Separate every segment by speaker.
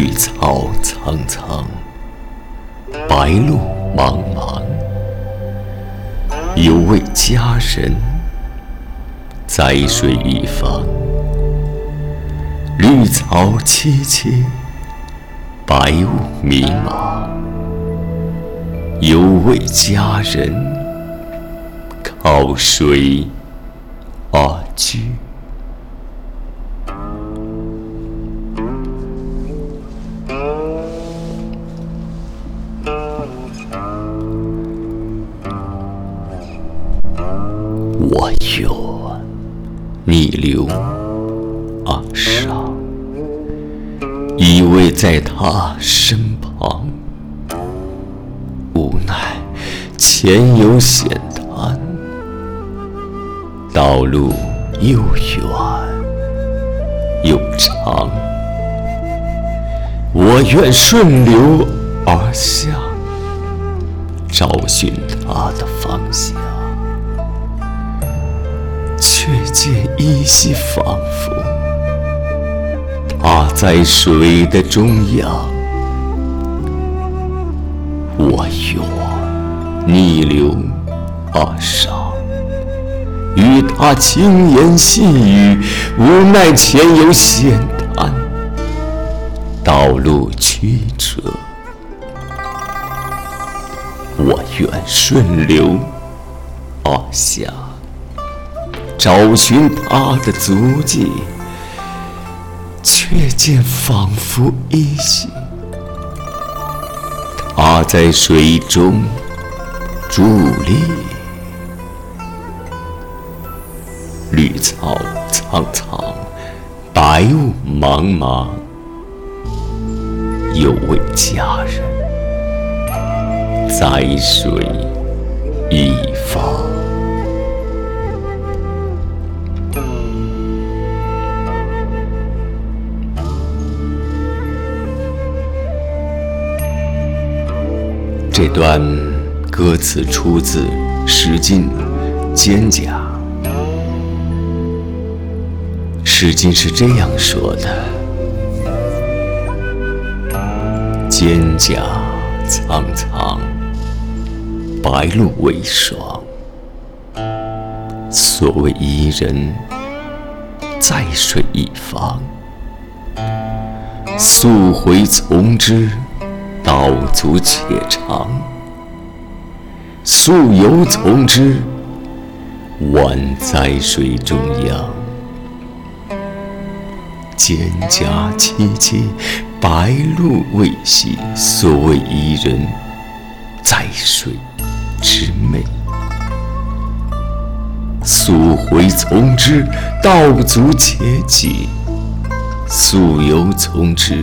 Speaker 1: 绿草苍苍，白露茫茫。有位佳人在水一方，绿草萋萋，白雾迷茫。有位佳人靠水而居。我愿逆流而上，依偎在他身旁。无奈前有险滩，道路又远又长。我愿顺流而下，找寻他的方向。见依稀仿佛，他在水的中央。我愿逆流而上，与他轻言细语。无奈前有险滩，道路曲折。我愿顺流而下。找寻他的足迹，却见仿佛依稀，他在水中伫立。绿草苍苍，白雾茫茫，有位佳人在水一方。这段歌词出自《诗经·蒹葭》。《诗经》是这样说的：“蒹葭苍苍，白露为霜。所谓伊人，在水一方。溯洄从之。”道阻且长，溯游从之，宛在水中央。蒹葭萋萋，白露未晞。所谓伊人，在水之湄。溯洄从之，道阻且跻；溯游从之。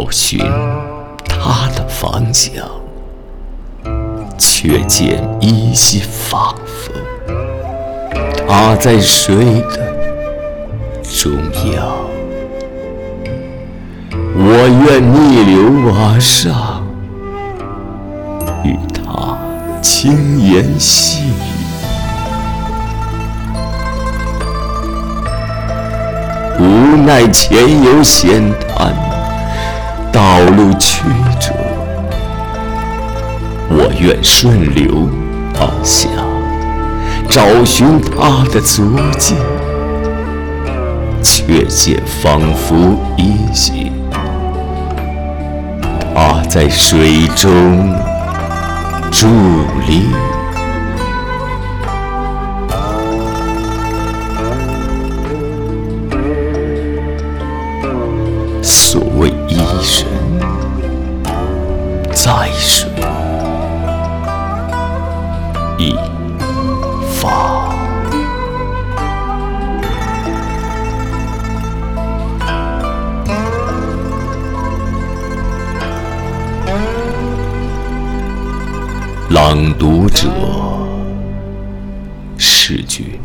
Speaker 1: 找寻他的方向，却见依稀仿佛，他在水的中央。我愿逆流而上，与他轻言细语。无奈前有险滩。道路曲折，我愿顺流而下，找寻他的足迹，却见仿佛依稀，他在水中伫立。一法朗读者视觉。